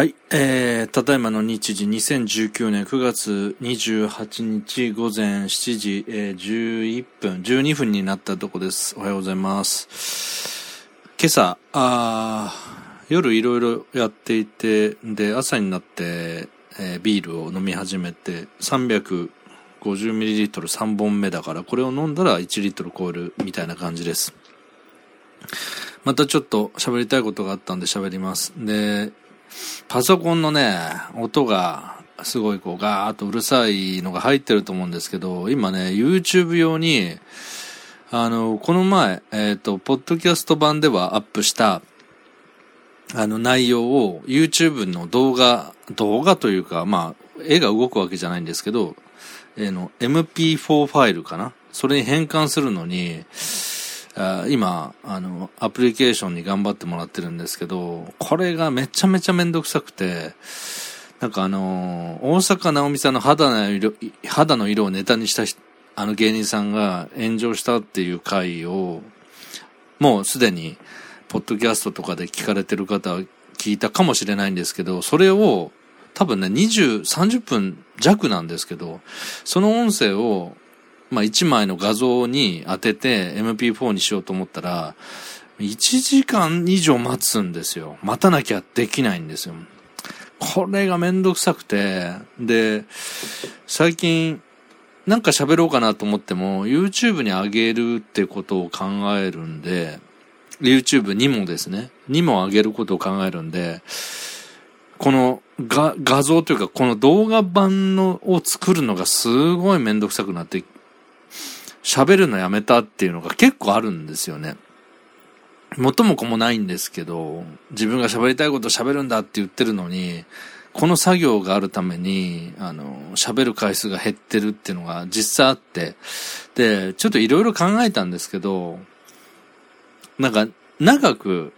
はい、えー、ただいまの日時2019年9月28日午前7時、えー、11分、12分になったとこです。おはようございます。今朝、あ夜いろいろやっていて、で、朝になって、えービールを飲み始めて、350ml3 本目だから、これを飲んだら1リットル超えるみたいな感じです。またちょっと喋りたいことがあったんで喋ります。で、パソコンのね、音がすごいこうガーッとうるさいのが入ってると思うんですけど、今ね、YouTube 用に、あの、この前、えっ、と、ポッドキャスト版ではアップした、あの内容を YouTube の動画、動画というか、まあ、絵が動くわけじゃないんですけど、えーの、MP4 ファイルかな？それに変換するのに、今、あの、アプリケーションに頑張ってもらってるんですけど、これがめちゃめちゃめんどくさくて、なんかあの大阪直美さんの肌の色、肌の色をネタにしたあの芸人さんが炎上したっていう回を、もうすでに、ポッドキャストとかで聞かれてる方は聞いたかもしれないんですけど、それを、多分ね、20、30分弱なんですけど、その音声を、まあ、1枚の画像に当てて MP4 にしようと思ったら、1時間以上待つんですよ。待たなきゃできないんですよ。これがめんどくさくて、で、最近、なんか喋ろうかなと思っても、YouTube に上げるってことを考えるんで、YouTube にもですね、にも上げることを考えるんで、この画画像というか、この動画版のを作るのがすごいめんどくさくなって、喋るのやめたっていうのが結構あるんですよね。元も子もないんですけど、自分が喋りたいこと喋るんだって言ってるのに、この作業があるために、あの、喋る回数が減ってるっていうのが実際あって、で、ちょっといろいろ考えたんですけど、なんか、長く、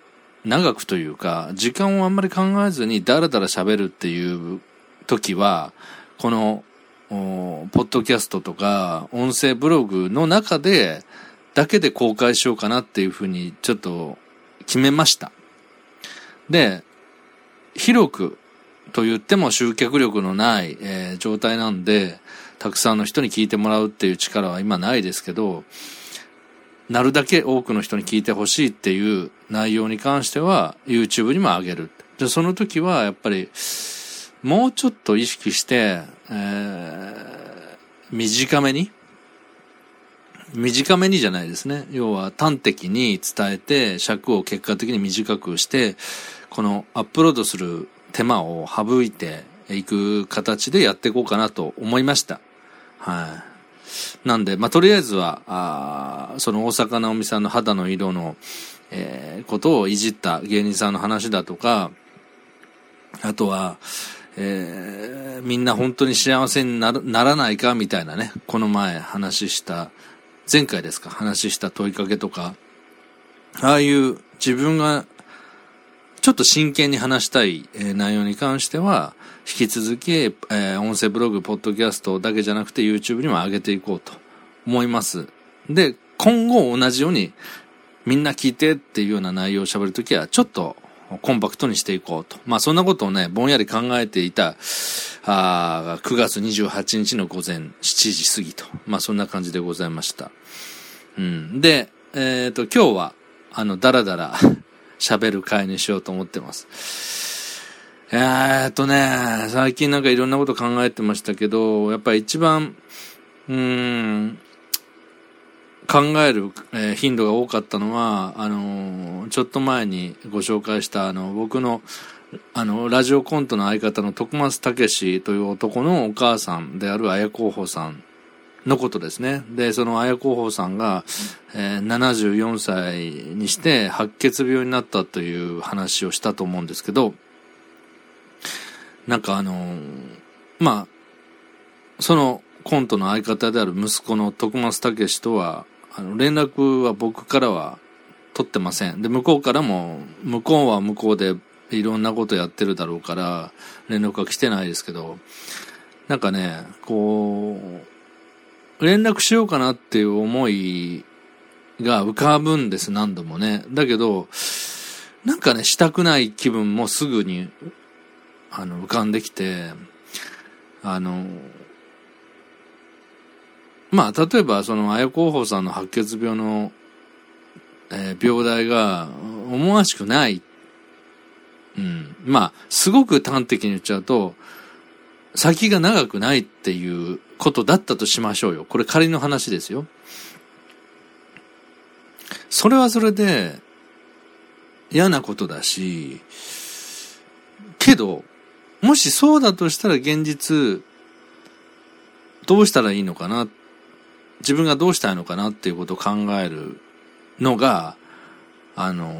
長くというか、時間をあんまり考えずにダラダラ喋るっていう時は、この、ポッドキャストとか、音声ブログの中で、だけで公開しようかなっていうふうに、ちょっと決めました。で、広くと言っても集客力のない、えー状態なんで、たくさんの人に聞いてもらうっていう力は今ないですけど、なるだけ多くの人に聞いてほしいっていう内容に関しては YouTube にも上げる。で、その時はやっぱりもうちょっと意識して、えー短めに？短めにじゃないですね。要は端的に伝えて尺を結果的に短くして、このアップロードする手間を省いていく形でやっていこうかなと思いました。はい。なんで、まあ、とりあえずは、あその大阪直美さんの肌の色の、えーことをいじった芸人さんの話だとか、あとは、えーみんな本当に幸せにならないかみたいなね、この前話した、前回ですか、話した問いかけとか、ああいう自分がちょっと真剣に話したい、えー内容に関しては、引き続き、えー音声ブログ、ポッドキャストだけじゃなくて YouTube にも上げていこうと思います。で、今後同じようにみんな聞いてっていうような内容を喋るときは、ちょっとコンパクトにしていこうと。まあそんなことをね、ぼんやり考えていた、あー9月28日の午前7時過ぎと。まあそんな感じでございました。うん。で、えっ、と、今日は、あの、だらだら喋る会にしようと思ってます。えーっとね、最近なんかいろんなこと考えてましたけど、やっぱり一番、うーん、考える、え頻度が多かったのは、あのちょっと前にご紹介した、あの、僕の、あの、ラジオコントの相方の徳松武史という男のお母さんである綾候補さんのことですね。で、その綾候補さんが、えー74歳にして白血病になったという話をしたと思うんですけど、なんかあのまあ、そのコントの相方である息子の徳松武史とは、あの、連絡は僕からは取ってません。で、向こうからも、向こうは向こうでいろんなことやってるだろうから、連絡は来てないですけど、なんかね、こう、連絡しようかなっていう思いが浮かぶんです、何度もね。だけど、なんかね、したくない気分もすぐにあの、浮かんできて、あの、まあ、例えば、その、綾候補さんの白血病の、えー、病態が思わしくない。うん。まあ、すごく端的に言っちゃうと、先が長くないっていうことだったとしましょうよ。これ仮の話ですよ。それはそれで嫌なことだし、けど、もしそうだとしたら現実、どうしたらいいのかな、自分がどうしたいのかなっていうことを考えるのが、あの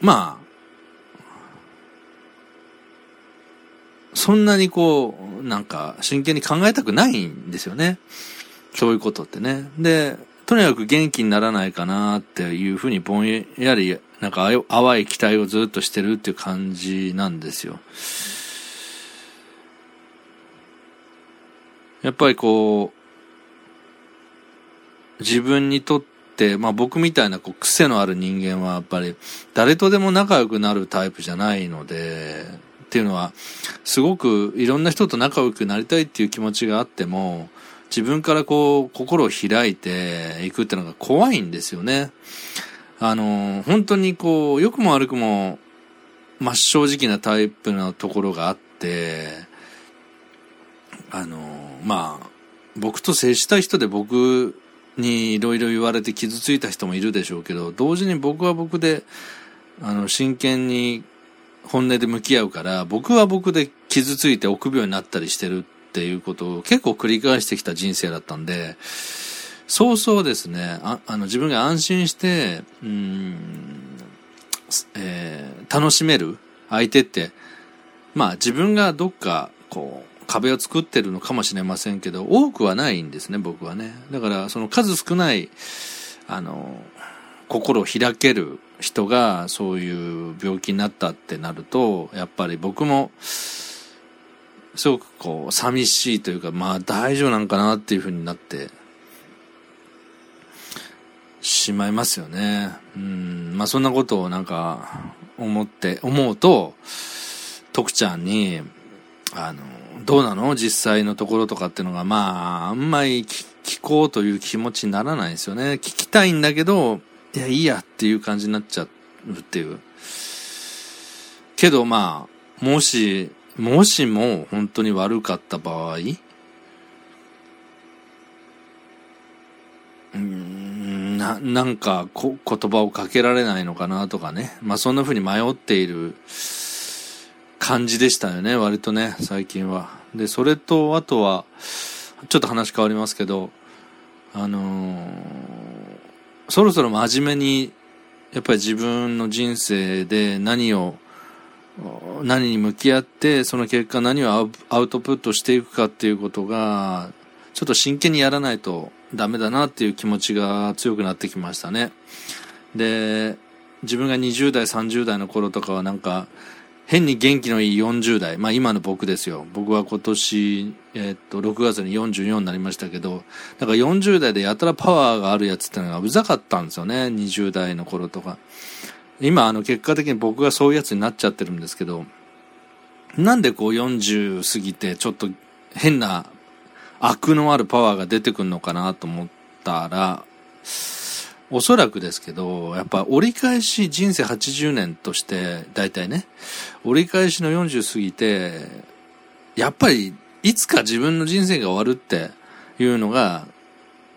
まあ、そんなにこう、なんか真剣に考えたくないんですよね。そういうことってね。で、とにかく元気にならないかなっていうふうにぼんやり、なんか淡い期待をずっとしてるっていう感じなんですよ。やっぱりこう、自分にとって、まあ僕みたいなこう癖のある人間はやっぱり誰とでも仲良くなるタイプじゃないので、っていうのは、すごくいろんな人と仲良くなりたいっていう気持ちがあっても、自分からこう、心を開いていくってのが怖いんですよね。あの、本当にこう、良くも悪くも、真っ正直なタイプのところがあって、あの、まあ、僕と接した人で僕にいろいろ言われて傷ついた人もいるでしょうけど、同時に僕は僕で、あの、真剣に本音で向き合うから、僕は僕で傷ついて臆病になったりしてるっていうことを結構繰り返してきた人生だったんで、そうそうですね、ああの自分が安心して、うん、えー、楽しめる相手って、まあ自分がどっかこう壁を作ってるのかもしれませんけど、多くはないんですね、僕はね。だからその数少ない、あの、心を開ける人がそういう病気になったってなると、やっぱり僕も、すごくこう、寂しいというか、まあ大丈夫なんかなっていうふうになってしまいますよね。うん、まあそんなことをなんか思って、思うと、徳ちゃんに、あの、どうなの？実際のところとかっていうのが、まあ、あんまり聞こうという気持ちにならないですよね。聞きたいんだけど、いや、いいやっていう感じになっちゃうっていう。けどまあ、もし、もしも本当に悪かった場合、うん、な、なんかこ言葉をかけられないのかなとかね。まあそんな風に迷っている感じでしたよね、割とね、最近は。で、それと、あとは、ちょっと話変わりますけど、あのー、そろそろ真面目に、やっぱり自分の人生で何を何に向き合ってその結果何をアウトプットしていくかっていうことがちょっと真剣にやらないとダメだなっていう気持ちが強くなってきましたねで自分が20代30代の頃とかはなんか変に元気のいい40代。まあ今の僕ですよ。僕は今年、えー、っと6月に44になりましたけどなんか40代でやたらパワーがあるやつってのがうざかったんですよね。20代の頃とか。今、あの、結果的に僕がそういうやつになっちゃってるんですけど、なんでこう40過ぎてちょっと変な悪のあるパワーが出てくるのかなと思ったら、おそらくですけど、やっぱ折り返し人生80年として、大体ね、折り返しの40過ぎて、やっぱりいつか自分の人生が終わるっていうのが、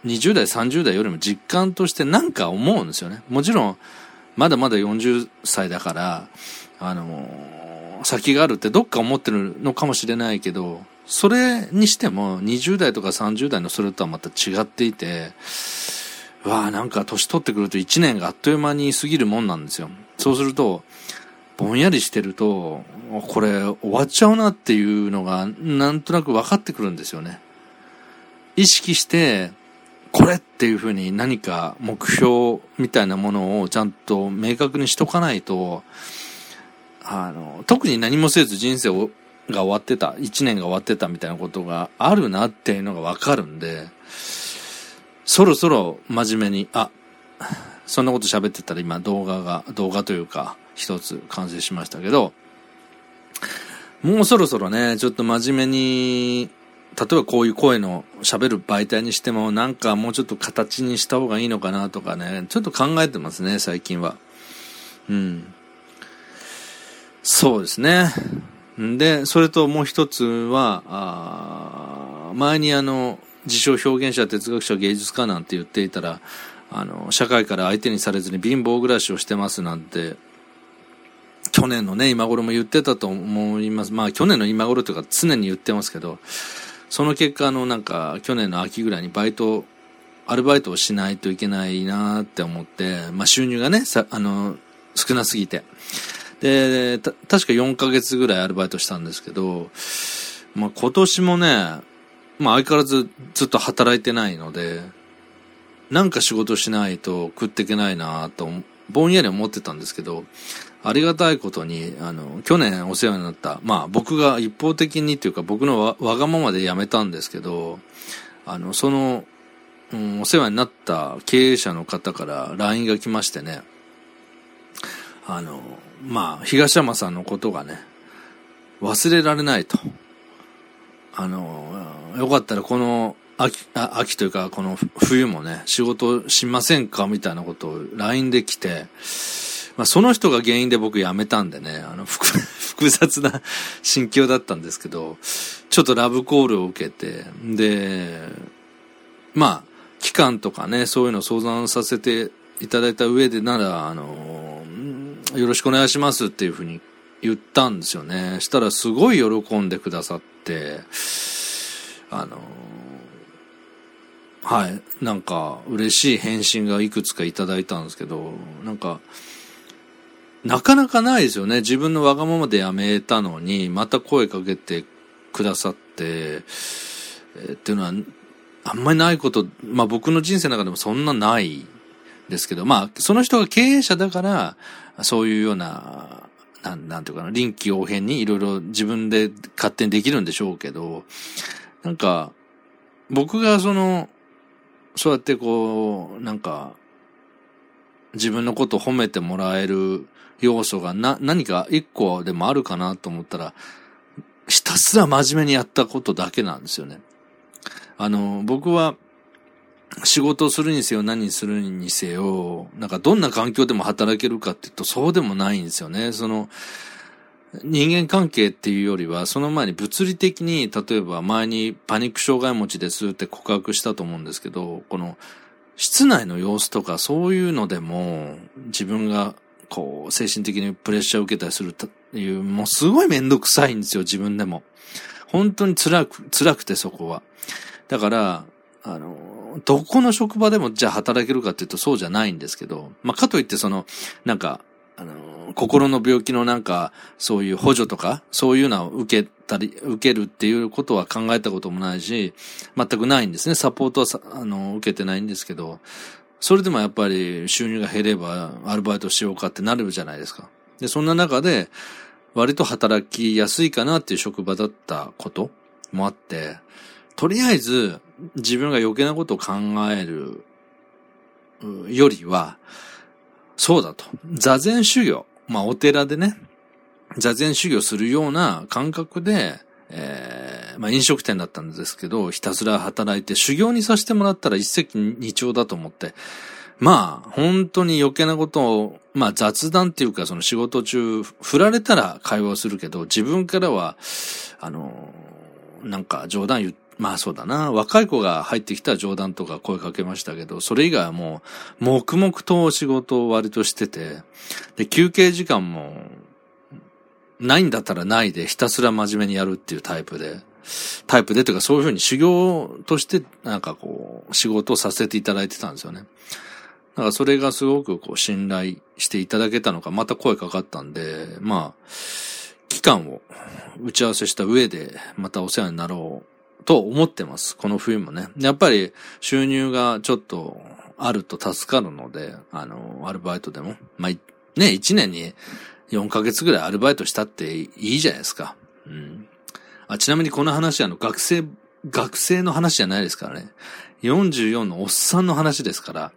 20代、30代よりも実感としてなんか思うんですよね。もちろん、まだまだ40歳だから、あの、先があるってどっか思ってるのかもしれないけど、それにしても20代とか30代のそれとはまた違っていて、わあなんか年取ってくると1年があっという間に過ぎるもんなんですよ。そうすると、ぼんやりしてると、これ終わっちゃうなっていうのがなんとなく分かってくるんですよね。意識して、これっていうふうに何か目標みたいなものをちゃんと明確にしとかないと、あの、特に何もせず人生をが終わってた、一年が終わってたみたいなことがあるなっていうのがわかるんで、そろそろ真面目に、あ、そんなこと喋ってたら今動画が、動画というか、一つ完成しましたけど、もうそろそろね、ちょっと真面目に、例えばこういう声の喋る媒体にしても、なんかもうちょっと形にした方がいいのかなとかね、ちょっと考えてますね、最近は。うん。そうですね。で、それともう一つは、あ前にあの、自称表現者、哲学者、芸術家なんて言っていたら、あの、社会から相手にされずに貧乏暮らしをしてますなんて、去年のね、今頃も言ってたと思います。まあ去年の今頃というか常に言ってますけど、その結果、あの、なんか、去年の秋ぐらいにバイト、アルバイトをしないといけないなって思って、まあ収入がね、さ、あの、少なすぎて。で、た確か4ヶ月ぐらいアルバイトしたんですけど、まあ今年もね、まあ相変わらずずっと働いてないので、なんか仕事しないと食っていけないなと、ぼんやり思ってたんですけど、ありがたいことに、あの、去年お世話になった、まあ僕が一方的にというか僕のわわがままで辞めたんですけど、あの、その、うん、お世話になった経営者の方から LINE が来ましてね、あの、まあ、東山さんのことがね、忘れられないと。あの、よかったらこの秋、秋というかこの冬もね、仕事しませんかみたいなことを LINE で来て、まあ、その人が原因で僕辞めたんでね、あの、複雑な心境だったんですけど、ちょっとラブコールを受けて、で、まあ、期間とかね、そういうのを相談させていただいた上でなら、あの、よろしくお願いしますっていうふうに言ったんですよね。したらすごい喜んでくださって、あの、はい、なんか嬉しい返信がいくつかいただいたんですけど、なんか、なかなかないですよね。自分のわがままでやめたのに、また声かけてくださって、え、っていうのは、あんまりないこと、まあ僕の人生の中でもそんなないですけど、まあその人が経営者だから、そういうような、なん、なんていうかな、臨機応変にいろいろ自分で勝手にできるんでしょうけど、なんか、僕がその、そうやってこう、なんか、自分のことを褒めてもらえる要素がな、何か一個でもあるかなと思ったら、ひたすら真面目にやったことだけなんですよね。あの、僕は、仕事をするにせよ何するにせよ、なんかどんな環境でも働けるかって言うとそうでもないんですよね。その、人間関係っていうよりは、その前に物理的に、例えば前にパニック障害持ちですって告白したと思うんですけど、この、室内の様子とかそういうのでも、自分がこう、精神的にプレッシャーを受けたりするという、もうすごいめんどくさいんですよ、自分でも。本当に辛く、辛くてそこは。だから、あの、どこの職場でもじゃあ働けるかっていうとそうじゃないんですけど、まあ、かといってその、なんか、あの、心の病気のなんか、そういう補助とか、そういうのを受けたり、受けるっていうことは考えたこともないし、全くないんですね。サポートはさ、あの、受けてないんですけど、それでもやっぱり収入が減ればアルバイトしようかってなるじゃないですか。で、そんな中で、割と働きやすいかなっていう職場だったこともあって、とりあえず自分が余計なことを考えるよりは、そうだと。座禅修行。まあお寺でね、座禅修行するような感覚で、えー、まあ飲食店だったんですけど、ひたすら働いて修行にさせてもらったら一石二鳥だと思って、まあ、本当に余計なことを、まあ雑談っていうかその仕事中、振られたら会話をするけど、自分からは、あの、なんか冗談言ってまあそうだな。若い子が入ってきた冗談とか声かけましたけど、それ以外はもう、黙々と仕事を割としてて、で、休憩時間も、ないんだったらないでひたすら真面目にやるっていうタイプで、タイプでというかそういうふうに修行としてなんかこう仕事をさせていただいてたんですよね。だからそれがすごくこう信頼していただけたのか、また声かかったんで、まあ、期間を打ち合わせした上でまたお世話になろうと思ってます。この冬もね。やっぱり収入がちょっとあると助かるので、あの、アルバイトでも。まあ、ね、一年に4ヶ月ぐらいアルバイトしたっていいじゃないですか。うん。あ、ちなみにこの話あの学生、学生の話じゃないですからね。44のおっさんの話ですから。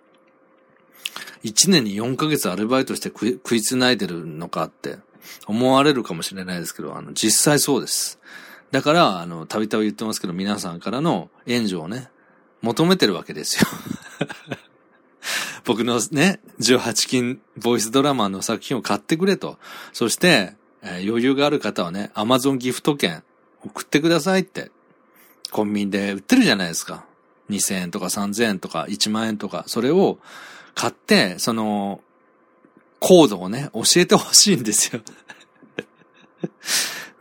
1年に4ヶ月アルバイトして食いつないでるのかって思われるかもしれないですけど、あの、実際そうです。だから、あの、たびたび言ってますけど、皆さんからの援助をね、求めてるわけですよ。僕のね、18金ボイスドラマの作品を買ってくれと。そして、えー、余裕がある方はね、アマゾンギフト券送ってくださいって。コンビニで売ってるじゃないですか。2000円とか3000円とか1万円とか、それを買って、その、コードをね、教えてほしいんですよ。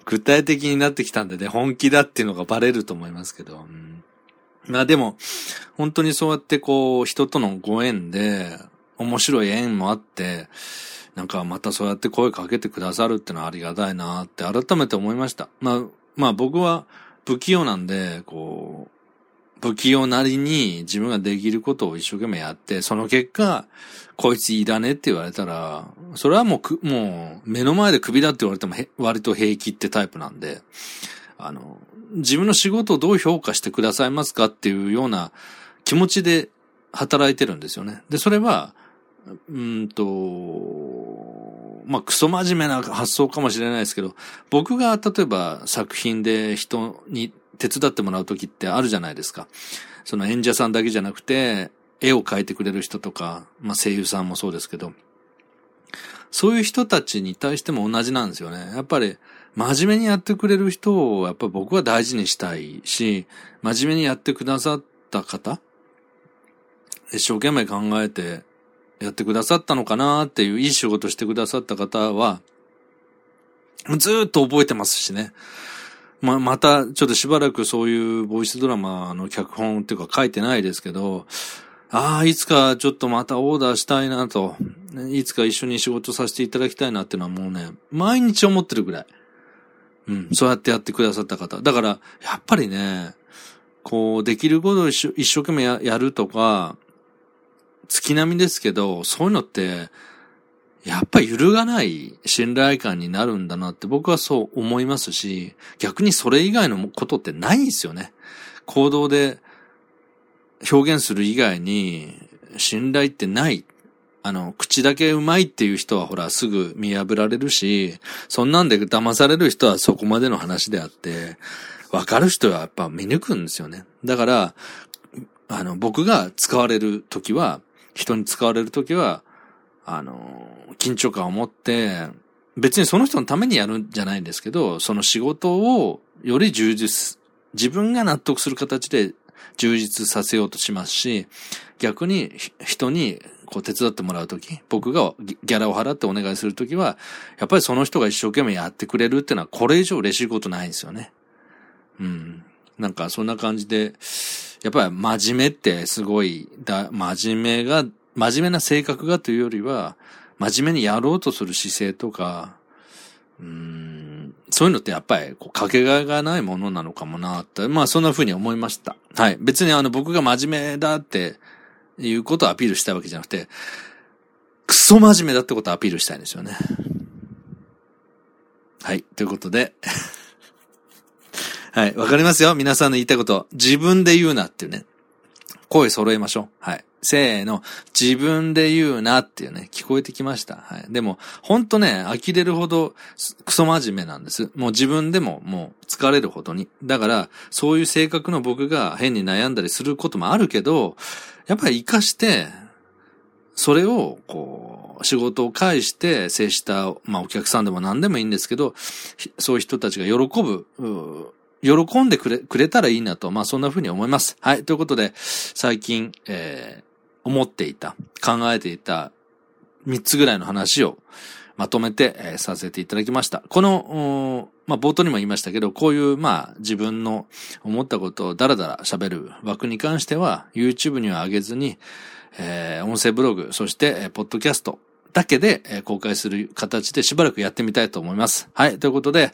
具体的になってきたんでね、本気だっていうのがバレると思いますけど。うん、まあでも、本当にそうやってこう、人とのご縁で、面白い縁もあって、なんかまたそうやって声かけてくださるってのはありがたいなって改めて思いました。まあ、まあ僕は不器用なんで、こう、不器用なりに自分ができることを一生懸命やって、その結果、こいついらねって言われたら、それはもう、もう、目の前で首だって言われても割と平気ってタイプなんで、あの、自分の仕事をどう評価してくださいますかっていうような気持ちで働いてるんですよね。で、それは、うんと、まあ、クソ真面目な発想かもしれないですけど、僕が例えば作品で人に手伝ってもらう時ってあるじゃないですか。その演者さんだけじゃなくて、絵を描いてくれる人とか、まあ声優さんもそうですけど、そういう人たちに対しても同じなんですよね。やっぱり、真面目にやってくれる人を、やっぱ僕は大事にしたいし、真面目にやってくださった方、一生懸命考えてやってくださったのかなっていう、いい仕事してくださった方は、ずっと覚えてますしね。ま、また、ちょっとしばらくそういうボイスドラマの脚本っていうか書いてないですけど、ああ、いつかちょっとまたオーダーしたいなと、いつか一緒に仕事させていただきたいなっていうのはもうね、毎日思ってるぐらい。うん、そうやってやってくださった方。だから、やっぱりね、こう、できることを一生懸命やるとか、月並みですけど、そういうのって、やっぱ揺るがない信頼感になるんだなって僕はそう思いますし、逆にそれ以外のことってないんですよね。行動で表現する以外に信頼ってない。あの、口だけうまいっていう人はほらすぐ見破られるし、そんなんで騙される人はそこまでの話であって、わかる人はやっぱ見抜くんですよね。だから、あの、僕が使われるときは、人に使われるときは、あの、緊張感を持って、別にその人のためにやるんじゃないんですけど、その仕事をより充実、自分が納得する形で充実させようとしますし、逆に人にこう手伝ってもらうとき、僕がギャラを払ってお願いするときは、やっぱりその人が一生懸命やってくれるっていうのはこれ以上嬉しいことないんですよね。うん。なんかそんな感じで、やっぱり真面目ってすごい、だ、真面目が、真面目な性格がというよりは、真面目にやろうとする姿勢とか、うん、そういうのってやっぱり、こう、かけがえがないものなのかもなって、まあそんな風に思いました。はい。別にあの僕が真面目だっていうことをアピールしたいわけじゃなくて、クソ真面目だってことをアピールしたいんですよね。はい。ということで はい。わかりますよ皆さんの言いたいこと。自分で言うなっていうね。声揃えましょう。はい。せーの、自分で言うなっていうね、聞こえてきました。はい。でも、ほんとね、呆れるほどクソ真面目なんです。もう自分でももう疲れるほどに。だから、そういう性格の僕が変に悩んだりすることもあるけど、やっぱり活かして、それを、こう、仕事を介して接した、まあお客さんでも何でもいいんですけど、そういう人たちが喜ぶ、喜んでくれ、くれたらいいなと、まあそんな風に思います。はい。ということで、最近、えー、思っていた、考えていた3つぐらいの話をまとめて、えー、させていただきました。この、まあ、冒頭にも言いましたけど、こういう、まあ、自分の思ったことをダラダラ喋る枠に関しては、YouTube には上げずに、えー、音声ブログ、そして、えー、ポッドキャストだけで、えー、公開する形でしばらくやってみたいと思います。はい、ということで、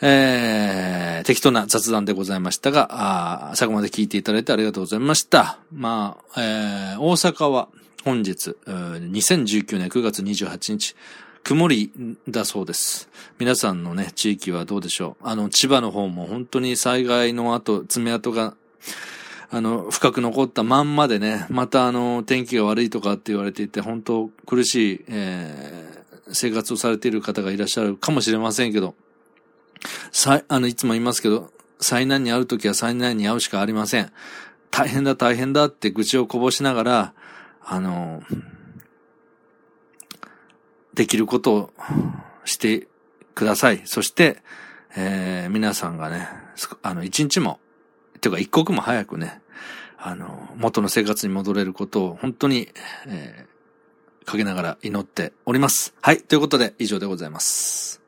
えー、適当な雑談でございましたが、あ最後まで聞いていただいてありがとうございました。まあ、えー、大阪は本日、2019年9月28日、曇りだそうです。皆さんのね、地域はどうでしょう？あの、千葉の方も本当に災害の後、爪痕があの、深く残ったまんまでね、またあの、天気が悪いとかって言われていて、本当苦しい、えー、生活をされている方がいらっしゃるかもしれませんけど、さ、あの、いつも言いますけど、災難に遭うときは災難に遭うしかありません。大変だ大変だって愚痴をこぼしながら、あの、できることをしてください。そして、えー、皆さんがね、あの、一日も、ていうか一刻も早くね、あの、元の生活に戻れることを本当に、えー、かけながら祈っております。はい。ということで、以上でございます。